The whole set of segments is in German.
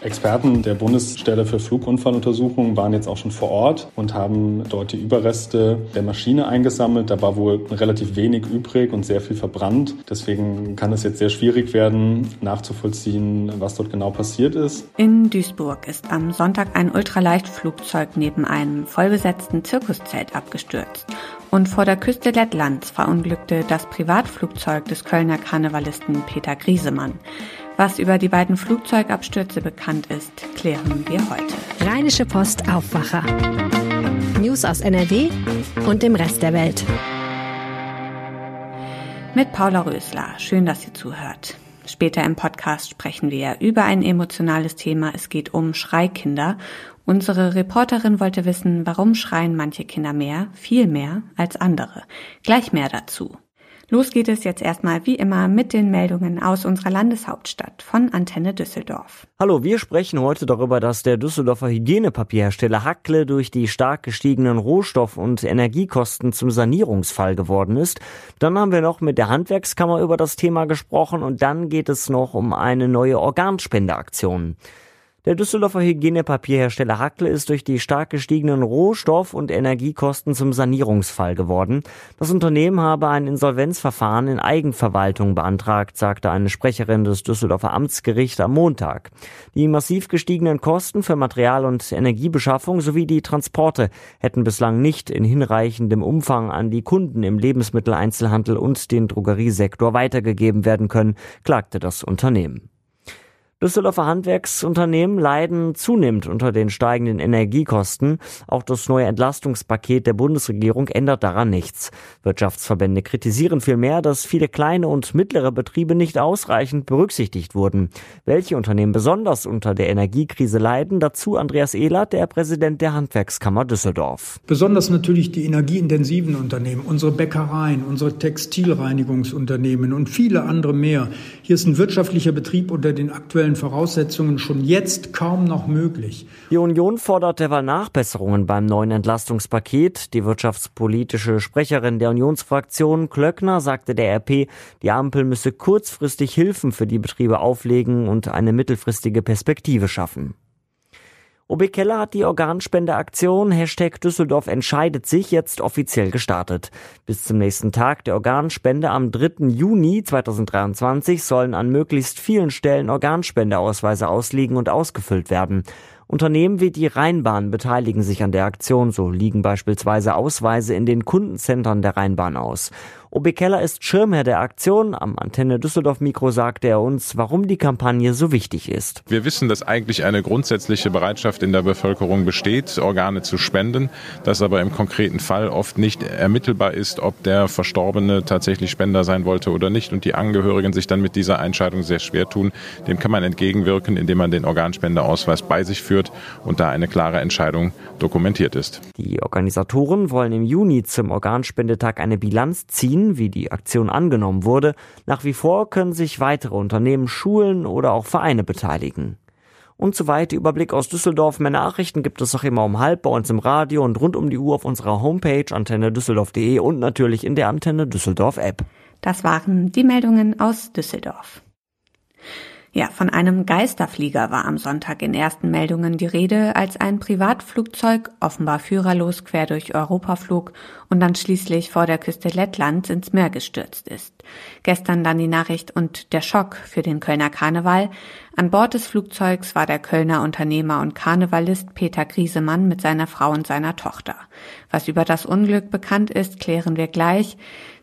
Experten der Bundesstelle für Flugunfalluntersuchungen waren jetzt auch schon vor Ort und haben dort die Überreste der Maschine eingesammelt. Da war wohl relativ wenig übrig und sehr viel verbrannt. Deswegen kann es jetzt sehr schwierig werden, nachzuvollziehen, was dort genau passiert ist. In Duisburg ist am Sonntag ein Ultraleichtflugzeug neben einem vollbesetzten Zirkuszelt abgestürzt. Und vor der Küste Lettlands verunglückte das Privatflugzeug des Kölner Karnevalisten Peter Griesemann. Was über die beiden Flugzeugabstürze bekannt ist, klären wir heute. Rheinische Post Aufwacher. News aus NRW und dem Rest der Welt. Mit Paula Rösler. Schön, dass ihr zuhört. Später im Podcast sprechen wir über ein emotionales Thema. Es geht um Schreikinder. Unsere Reporterin wollte wissen, warum schreien manche Kinder mehr, viel mehr als andere. Gleich mehr dazu. Los geht es jetzt erstmal wie immer mit den Meldungen aus unserer Landeshauptstadt von Antenne Düsseldorf. Hallo, wir sprechen heute darüber, dass der Düsseldorfer Hygienepapierhersteller Hackle durch die stark gestiegenen Rohstoff- und Energiekosten zum Sanierungsfall geworden ist. Dann haben wir noch mit der Handwerkskammer über das Thema gesprochen und dann geht es noch um eine neue Organspendeaktion. Der Düsseldorfer Hygienepapierhersteller Hackle ist durch die stark gestiegenen Rohstoff- und Energiekosten zum Sanierungsfall geworden. Das Unternehmen habe ein Insolvenzverfahren in Eigenverwaltung beantragt, sagte eine Sprecherin des Düsseldorfer Amtsgerichts am Montag. Die massiv gestiegenen Kosten für Material- und Energiebeschaffung sowie die Transporte hätten bislang nicht in hinreichendem Umfang an die Kunden im Lebensmitteleinzelhandel und den Drogeriesektor weitergegeben werden können, klagte das Unternehmen. Düsseldorfer Handwerksunternehmen leiden zunehmend unter den steigenden Energiekosten. Auch das neue Entlastungspaket der Bundesregierung ändert daran nichts. Wirtschaftsverbände kritisieren vielmehr, dass viele kleine und mittlere Betriebe nicht ausreichend berücksichtigt wurden. Welche Unternehmen besonders unter der Energiekrise leiden, dazu Andreas Ehlert, der Präsident der Handwerkskammer Düsseldorf. Besonders natürlich die energieintensiven Unternehmen, unsere Bäckereien, unsere Textilreinigungsunternehmen und viele andere mehr. Hier ist ein wirtschaftlicher Betrieb unter den aktuellen aktuellen Voraussetzungen schon jetzt kaum noch möglich. Die Union fordert derweil Nachbesserungen beim neuen Entlastungspaket. Die wirtschaftspolitische Sprecherin der Unionsfraktion Klöckner sagte der RP, die Ampel müsse kurzfristig Hilfen für die Betriebe auflegen und eine mittelfristige Perspektive schaffen. OB Keller hat die Organspendeaktion Hashtag Düsseldorf entscheidet sich jetzt offiziell gestartet. Bis zum nächsten Tag der Organspende am 3. Juni 2023 sollen an möglichst vielen Stellen Organspendeausweise ausliegen und ausgefüllt werden. Unternehmen wie die Rheinbahn beteiligen sich an der Aktion, so liegen beispielsweise Ausweise in den Kundenzentren der Rheinbahn aus. OB Keller ist Schirmherr der Aktion. Am Antenne Düsseldorf Mikro sagte er uns, warum die Kampagne so wichtig ist. Wir wissen, dass eigentlich eine grundsätzliche Bereitschaft in der Bevölkerung besteht, Organe zu spenden, dass aber im konkreten Fall oft nicht ermittelbar ist, ob der Verstorbene tatsächlich Spender sein wollte oder nicht und die Angehörigen sich dann mit dieser Entscheidung sehr schwer tun. Dem kann man entgegenwirken, indem man den Organspendeausweis bei sich führt und da eine klare Entscheidung dokumentiert ist. Die Organisatoren wollen im Juni zum Organspendetag eine Bilanz ziehen Berlin, wie die Aktion angenommen wurde, nach wie vor können sich weitere Unternehmen, Schulen oder auch Vereine beteiligen. Und so weiter Überblick aus Düsseldorf. Mehr Nachrichten gibt es auch immer um halb bei uns im Radio und rund um die Uhr auf unserer Homepage antennedüsseldorf.de und natürlich in der Antenne Düsseldorf App. Das waren die Meldungen aus Düsseldorf. Ja, von einem Geisterflieger war am Sonntag in ersten Meldungen die Rede, als ein Privatflugzeug offenbar führerlos quer durch Europa flog und dann schließlich vor der Küste Lettlands ins Meer gestürzt ist. Gestern dann die Nachricht und der Schock für den Kölner Karneval. An Bord des Flugzeugs war der Kölner Unternehmer und Karnevalist Peter Griesemann mit seiner Frau und seiner Tochter. Was über das Unglück bekannt ist, klären wir gleich.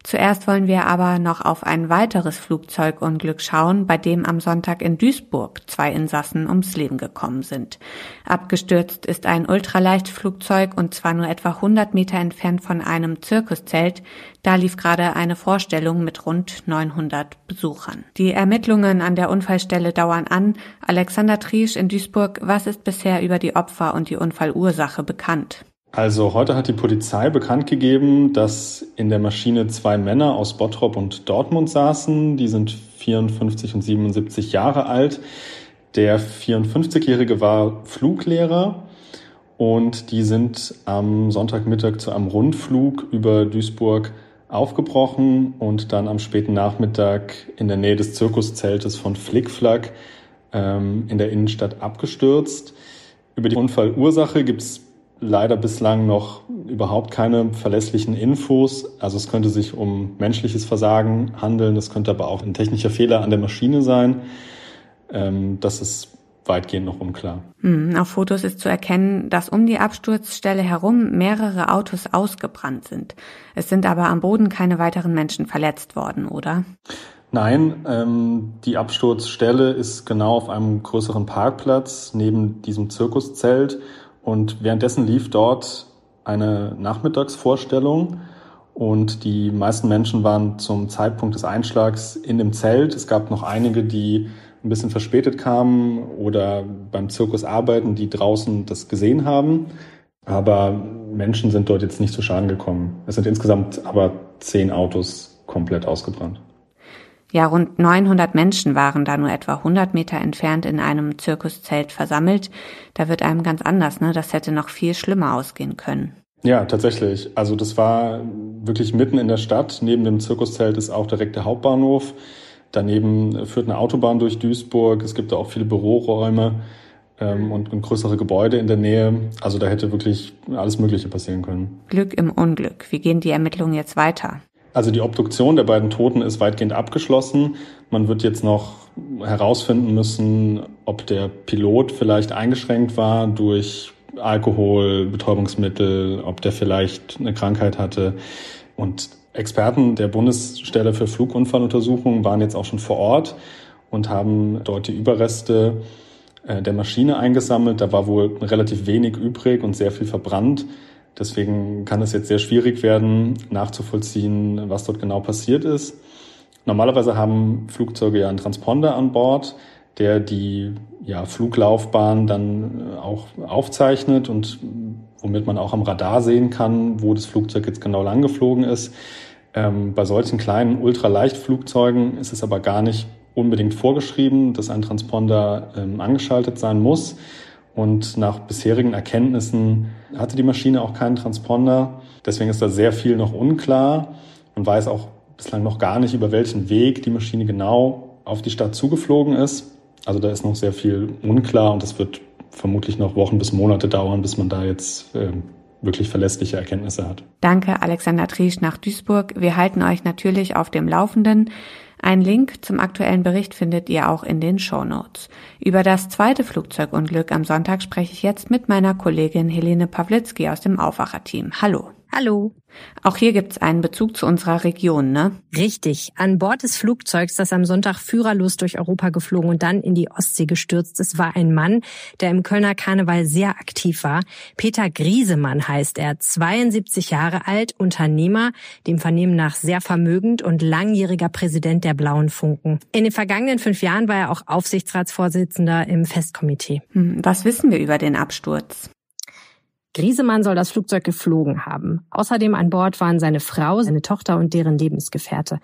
Zuerst wollen wir aber noch auf ein weiteres Flugzeugunglück schauen, bei dem am Sonntag in Duisburg zwei Insassen ums Leben gekommen sind. Abgestürzt ist ein Ultraleichtflugzeug und zwar nur etwa 100 Meter entfernt von einem Zirkuszelt. Da lief gerade eine Vorstellung mit rund 900 Besuchern. Die Ermittlungen an der Unfallstelle dauern an. Alexander Triesch in Duisburg, was ist bisher über die Opfer und die Unfallursache bekannt? Also heute hat die Polizei bekannt gegeben, dass in der Maschine zwei Männer aus Bottrop und Dortmund saßen. Die sind 54 und 77 Jahre alt. Der 54-Jährige war Fluglehrer und die sind am Sonntagmittag zu einem Rundflug über Duisburg aufgebrochen und dann am späten Nachmittag in der Nähe des Zirkuszeltes von Flickflack ähm, in der Innenstadt abgestürzt. Über die Unfallursache gibt es leider bislang noch überhaupt keine verlässlichen Infos. Also es könnte sich um menschliches Versagen handeln, es könnte aber auch ein technischer Fehler an der Maschine sein. Ähm, das ist weitgehend noch unklar. Hm, auf Fotos ist zu erkennen, dass um die Absturzstelle herum mehrere Autos ausgebrannt sind. Es sind aber am Boden keine weiteren Menschen verletzt worden, oder? Nein, ähm, die Absturzstelle ist genau auf einem größeren Parkplatz neben diesem Zirkuszelt und währenddessen lief dort eine Nachmittagsvorstellung und die meisten Menschen waren zum Zeitpunkt des Einschlags in dem Zelt. Es gab noch einige, die ein bisschen verspätet kamen oder beim Zirkus arbeiten, die draußen das gesehen haben. Aber Menschen sind dort jetzt nicht zu Schaden gekommen. Es sind insgesamt aber zehn Autos komplett ausgebrannt. Ja, rund 900 Menschen waren da nur etwa 100 Meter entfernt in einem Zirkuszelt versammelt. Da wird einem ganz anders, ne? Das hätte noch viel schlimmer ausgehen können. Ja, tatsächlich. Also das war wirklich mitten in der Stadt. Neben dem Zirkuszelt ist auch direkt der Hauptbahnhof. Daneben führt eine Autobahn durch Duisburg. Es gibt da auch viele Büroräume ähm, und, und größere Gebäude in der Nähe. Also da hätte wirklich alles Mögliche passieren können. Glück im Unglück. Wie gehen die Ermittlungen jetzt weiter? Also die Obduktion der beiden Toten ist weitgehend abgeschlossen. Man wird jetzt noch herausfinden müssen, ob der Pilot vielleicht eingeschränkt war durch Alkohol, Betäubungsmittel, ob der vielleicht eine Krankheit hatte. Und Experten der Bundesstelle für Flugunfalluntersuchungen waren jetzt auch schon vor Ort und haben dort die Überreste äh, der Maschine eingesammelt. Da war wohl relativ wenig übrig und sehr viel verbrannt. Deswegen kann es jetzt sehr schwierig werden, nachzuvollziehen, was dort genau passiert ist. Normalerweise haben Flugzeuge ja einen Transponder an Bord, der die ja, Fluglaufbahn dann äh, auch aufzeichnet und womit man auch am Radar sehen kann, wo das Flugzeug jetzt genau lang geflogen ist. Ähm, bei solchen kleinen Ultraleichtflugzeugen ist es aber gar nicht unbedingt vorgeschrieben, dass ein Transponder ähm, angeschaltet sein muss. Und nach bisherigen Erkenntnissen hatte die Maschine auch keinen Transponder. Deswegen ist da sehr viel noch unklar. Man weiß auch bislang noch gar nicht, über welchen Weg die Maschine genau auf die Stadt zugeflogen ist. Also da ist noch sehr viel unklar und das wird vermutlich noch Wochen bis Monate dauern, bis man da jetzt äh, wirklich verlässliche Erkenntnisse hat. Danke, Alexander Triesch nach Duisburg. Wir halten euch natürlich auf dem Laufenden. Ein Link zum aktuellen Bericht findet ihr auch in den Show Notes. Über das zweite Flugzeugunglück am Sonntag spreche ich jetzt mit meiner Kollegin Helene Pawlitzki aus dem Aufwacherteam. Hallo. Hallo. Auch hier gibt's einen Bezug zu unserer Region, ne? Richtig. An Bord des Flugzeugs, das am Sonntag führerlos durch Europa geflogen und dann in die Ostsee gestürzt ist, war ein Mann, der im Kölner Karneval sehr aktiv war. Peter Griesemann heißt er, 72 Jahre alt, Unternehmer, dem Vernehmen nach sehr vermögend und langjähriger Präsident der Blauen Funken. In den vergangenen fünf Jahren war er auch Aufsichtsratsvorsitzender im Festkomitee. Hm, was wissen wir über den Absturz? Griesemann soll das Flugzeug geflogen haben. Außerdem an Bord waren seine Frau, seine Tochter und deren Lebensgefährte.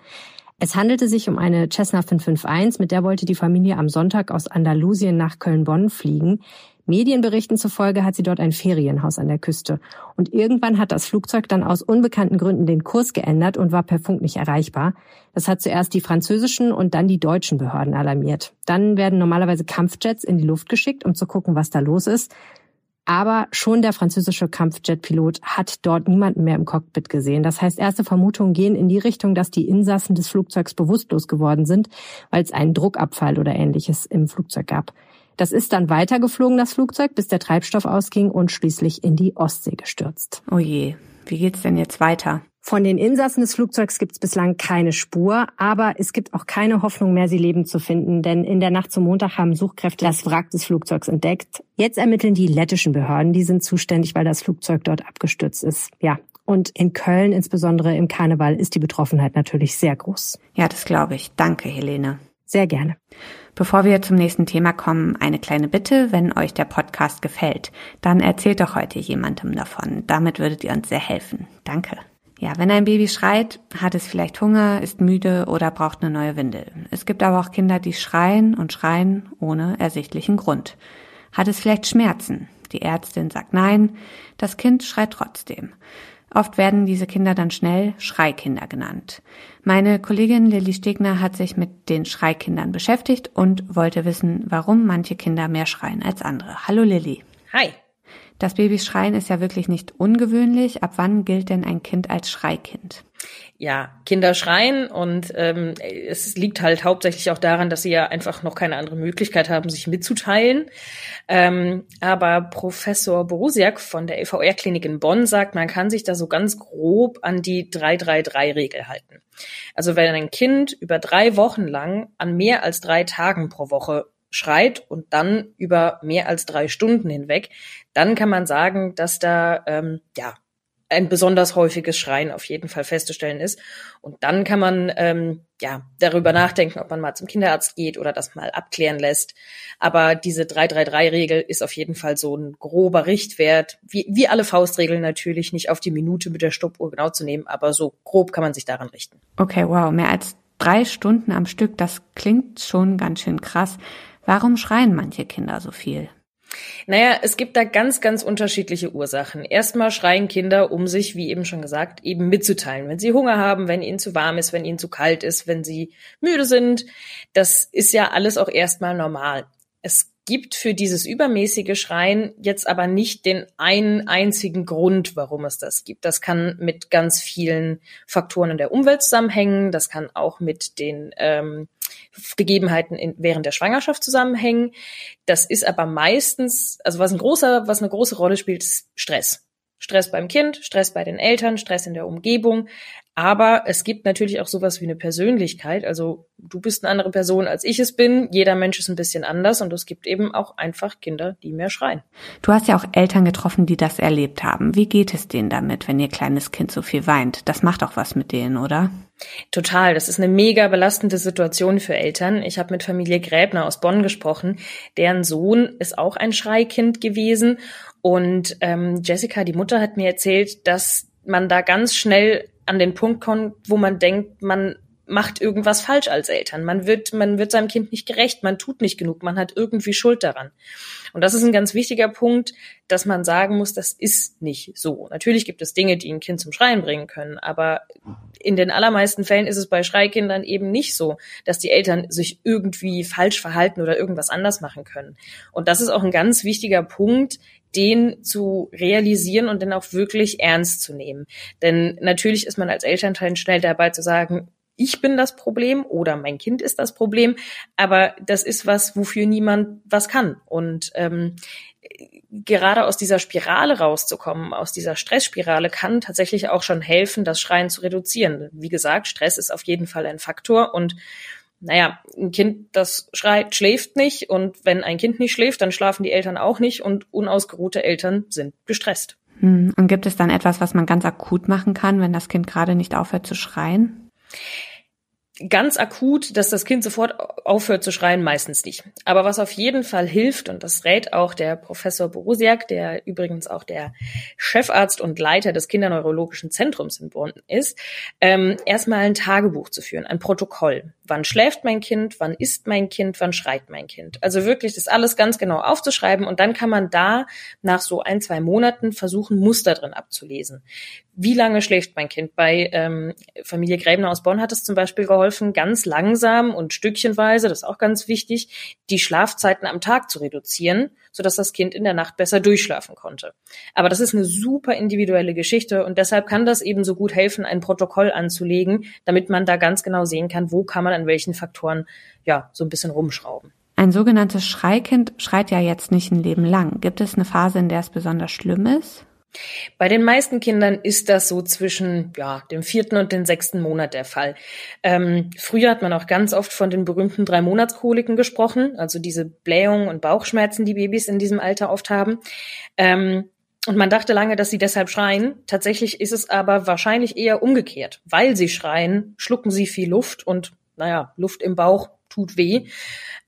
Es handelte sich um eine Cessna 551, mit der wollte die Familie am Sonntag aus Andalusien nach Köln-Bonn fliegen. Medienberichten zufolge hat sie dort ein Ferienhaus an der Küste. Und irgendwann hat das Flugzeug dann aus unbekannten Gründen den Kurs geändert und war per Funk nicht erreichbar. Das hat zuerst die französischen und dann die deutschen Behörden alarmiert. Dann werden normalerweise Kampfjets in die Luft geschickt, um zu gucken, was da los ist. Aber schon der französische Kampfjetpilot hat dort niemanden mehr im Cockpit gesehen. Das heißt, erste Vermutungen gehen in die Richtung, dass die Insassen des Flugzeugs bewusstlos geworden sind, weil es einen Druckabfall oder ähnliches im Flugzeug gab. Das ist dann weitergeflogen, das Flugzeug, bis der Treibstoff ausging und schließlich in die Ostsee gestürzt. Oh je, wie geht's denn jetzt weiter? Von den Insassen des Flugzeugs gibt es bislang keine Spur, aber es gibt auch keine Hoffnung mehr, sie lebend zu finden, denn in der Nacht zum Montag haben Suchkräfte das Wrack des Flugzeugs entdeckt. Jetzt ermitteln die lettischen Behörden, die sind zuständig, weil das Flugzeug dort abgestürzt ist. Ja, und in Köln, insbesondere im Karneval, ist die Betroffenheit natürlich sehr groß. Ja, das glaube ich. Danke, Helene. Sehr gerne. Bevor wir zum nächsten Thema kommen, eine kleine Bitte, wenn euch der Podcast gefällt, dann erzählt doch heute jemandem davon. Damit würdet ihr uns sehr helfen. Danke. Ja, wenn ein Baby schreit, hat es vielleicht Hunger, ist müde oder braucht eine neue Windel. Es gibt aber auch Kinder, die schreien und schreien ohne ersichtlichen Grund. Hat es vielleicht Schmerzen? Die Ärztin sagt nein, das Kind schreit trotzdem. Oft werden diese Kinder dann schnell Schreikinder genannt. Meine Kollegin Lilly Stegner hat sich mit den Schreikindern beschäftigt und wollte wissen, warum manche Kinder mehr schreien als andere. Hallo Lilly. Hi. Das Babys Schreien ist ja wirklich nicht ungewöhnlich. Ab wann gilt denn ein Kind als Schreikind? Ja, Kinder schreien und ähm, es liegt halt hauptsächlich auch daran, dass sie ja einfach noch keine andere Möglichkeit haben, sich mitzuteilen. Ähm, aber Professor Borusiak von der EVR-Klinik in Bonn sagt, man kann sich da so ganz grob an die 333-Regel halten. Also wenn ein Kind über drei Wochen lang an mehr als drei Tagen pro Woche schreit und dann über mehr als drei Stunden hinweg, dann kann man sagen, dass da ähm, ja ein besonders häufiges Schreien auf jeden Fall festzustellen ist. Und dann kann man ähm, ja darüber nachdenken, ob man mal zum Kinderarzt geht oder das mal abklären lässt. Aber diese 333-Regel ist auf jeden Fall so ein grober Richtwert, wie, wie alle Faustregeln natürlich, nicht auf die Minute mit der Stoppuhr genau zu nehmen, aber so grob kann man sich daran richten. Okay, wow, mehr als drei Stunden am Stück, das klingt schon ganz schön krass. Warum schreien manche Kinder so viel? Naja, es gibt da ganz, ganz unterschiedliche Ursachen. Erstmal schreien Kinder, um sich, wie eben schon gesagt, eben mitzuteilen. Wenn sie Hunger haben, wenn ihnen zu warm ist, wenn ihnen zu kalt ist, wenn sie müde sind. Das ist ja alles auch erstmal normal. Es gibt für dieses übermäßige Schreien jetzt aber nicht den einen einzigen Grund, warum es das gibt. Das kann mit ganz vielen Faktoren in der Umwelt zusammenhängen. Das kann auch mit den ähm, Gegebenheiten in, während der Schwangerschaft zusammenhängen. Das ist aber meistens, also was ein großer, was eine große Rolle spielt, ist Stress. Stress beim Kind, Stress bei den Eltern, Stress in der Umgebung. Aber es gibt natürlich auch sowas wie eine Persönlichkeit. Also du bist eine andere Person, als ich es bin. Jeder Mensch ist ein bisschen anders und es gibt eben auch einfach Kinder, die mehr schreien. Du hast ja auch Eltern getroffen, die das erlebt haben. Wie geht es denen damit, wenn ihr kleines Kind so viel weint? Das macht auch was mit denen, oder? Total. Das ist eine mega belastende Situation für Eltern. Ich habe mit Familie Gräbner aus Bonn gesprochen. Deren Sohn ist auch ein Schreikind gewesen und ähm, Jessica, die Mutter, hat mir erzählt, dass man da ganz schnell an den Punkt kommt, wo man denkt, man macht irgendwas falsch als Eltern. Man wird, man wird seinem Kind nicht gerecht, man tut nicht genug, man hat irgendwie Schuld daran. Und das ist ein ganz wichtiger Punkt, dass man sagen muss, das ist nicht so. Natürlich gibt es Dinge, die ein Kind zum Schreien bringen können, aber in den allermeisten Fällen ist es bei Schreikindern eben nicht so, dass die Eltern sich irgendwie falsch verhalten oder irgendwas anders machen können. Und das ist auch ein ganz wichtiger Punkt, den zu realisieren und den auch wirklich ernst zu nehmen. Denn natürlich ist man als Elternteil schnell dabei zu sagen, ich bin das Problem oder mein Kind ist das Problem, aber das ist was, wofür niemand was kann. Und ähm, gerade aus dieser Spirale rauszukommen, aus dieser Stressspirale, kann tatsächlich auch schon helfen, das Schreien zu reduzieren. Wie gesagt, Stress ist auf jeden Fall ein Faktor und naja, ein Kind, das schreit, schläft nicht und wenn ein Kind nicht schläft, dann schlafen die Eltern auch nicht und unausgeruhte Eltern sind gestresst. Hm, und gibt es dann etwas, was man ganz akut machen kann, wenn das Kind gerade nicht aufhört zu schreien? ganz akut, dass das Kind sofort aufhört zu schreien, meistens nicht. Aber was auf jeden Fall hilft, und das rät auch der Professor Borosiak, der übrigens auch der Chefarzt und Leiter des Kinderneurologischen Zentrums in Bonn ist, ähm, erstmal ein Tagebuch zu führen, ein Protokoll. Wann schläft mein Kind? Wann isst mein Kind? Wann schreit mein Kind? Also wirklich das alles ganz genau aufzuschreiben und dann kann man da nach so ein, zwei Monaten versuchen, Muster drin abzulesen. Wie lange schläft mein Kind? Bei ähm, Familie Gräbner aus Bonn hat es zum Beispiel geholfen, ganz langsam und stückchenweise, das ist auch ganz wichtig, die Schlafzeiten am Tag zu reduzieren, sodass das Kind in der Nacht besser durchschlafen konnte. Aber das ist eine super individuelle Geschichte und deshalb kann das eben so gut helfen, ein Protokoll anzulegen, damit man da ganz genau sehen kann, wo kann man an welchen Faktoren ja so ein bisschen rumschrauben. Ein sogenanntes Schreikind schreit ja jetzt nicht ein Leben lang. Gibt es eine Phase, in der es besonders schlimm ist? Bei den meisten Kindern ist das so zwischen ja, dem vierten und dem sechsten Monat der Fall. Ähm, früher hat man auch ganz oft von den berühmten drei Monatskoliken gesprochen, also diese Blähungen und Bauchschmerzen, die Babys in diesem Alter oft haben. Ähm, und man dachte lange, dass sie deshalb schreien. Tatsächlich ist es aber wahrscheinlich eher umgekehrt. Weil sie schreien, schlucken sie viel Luft und naja, Luft im Bauch tut weh.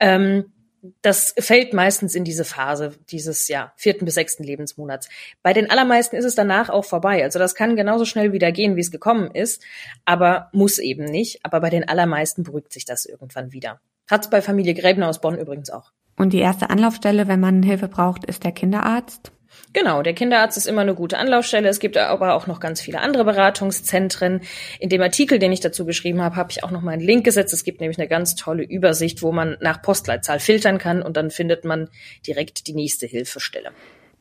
Ähm, das fällt meistens in diese Phase dieses ja vierten bis sechsten Lebensmonats. Bei den allermeisten ist es danach auch vorbei. Also das kann genauso schnell wieder gehen, wie es gekommen ist, aber muss eben nicht. Aber bei den allermeisten beruhigt sich das irgendwann wieder. Hat es bei Familie Gräbner aus Bonn übrigens auch. Und die erste Anlaufstelle, wenn man Hilfe braucht, ist der Kinderarzt? Genau, der Kinderarzt ist immer eine gute Anlaufstelle. Es gibt aber auch noch ganz viele andere Beratungszentren. In dem Artikel, den ich dazu geschrieben habe, habe ich auch noch mal einen Link gesetzt. Es gibt nämlich eine ganz tolle Übersicht, wo man nach Postleitzahl filtern kann und dann findet man direkt die nächste Hilfestelle.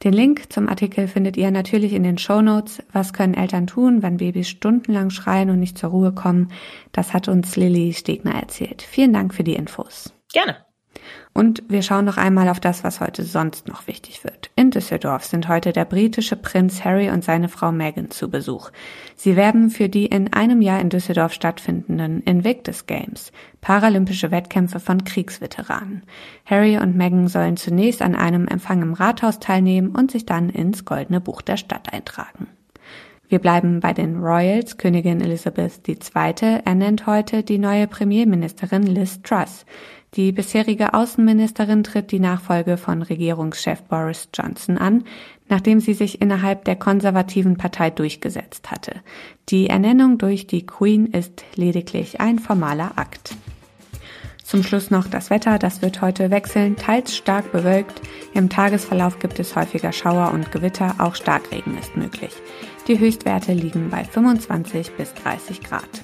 Den Link zum Artikel findet ihr natürlich in den Show Notes. Was können Eltern tun, wenn Babys stundenlang schreien und nicht zur Ruhe kommen? Das hat uns Lilly Stegner erzählt. Vielen Dank für die Infos. Gerne. Und wir schauen noch einmal auf das, was heute sonst noch wichtig wird. In Düsseldorf sind heute der britische Prinz Harry und seine Frau Meghan zu Besuch. Sie werben für die in einem Jahr in Düsseldorf stattfindenden Invictus Games, paralympische Wettkämpfe von Kriegsveteranen. Harry und Meghan sollen zunächst an einem Empfang im Rathaus teilnehmen und sich dann ins Goldene Buch der Stadt eintragen. Wir bleiben bei den Royals. Königin Elizabeth II. ernennt heute die neue Premierministerin Liz Truss. Die bisherige Außenministerin tritt die Nachfolge von Regierungschef Boris Johnson an, nachdem sie sich innerhalb der konservativen Partei durchgesetzt hatte. Die Ernennung durch die Queen ist lediglich ein formaler Akt. Zum Schluss noch das Wetter. Das wird heute wechseln, teils stark bewölkt. Im Tagesverlauf gibt es häufiger Schauer und Gewitter. Auch Starkregen ist möglich. Die Höchstwerte liegen bei 25 bis 30 Grad.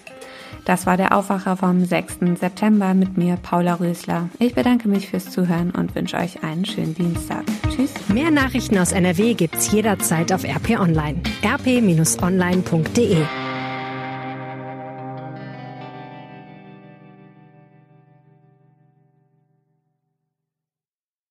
Das war der Aufwacher vom 6. September mit mir, Paula Rösler. Ich bedanke mich fürs Zuhören und wünsche euch einen schönen Dienstag. Tschüss. Mehr Nachrichten aus NRW gibt's jederzeit auf RP Online. rp-online.de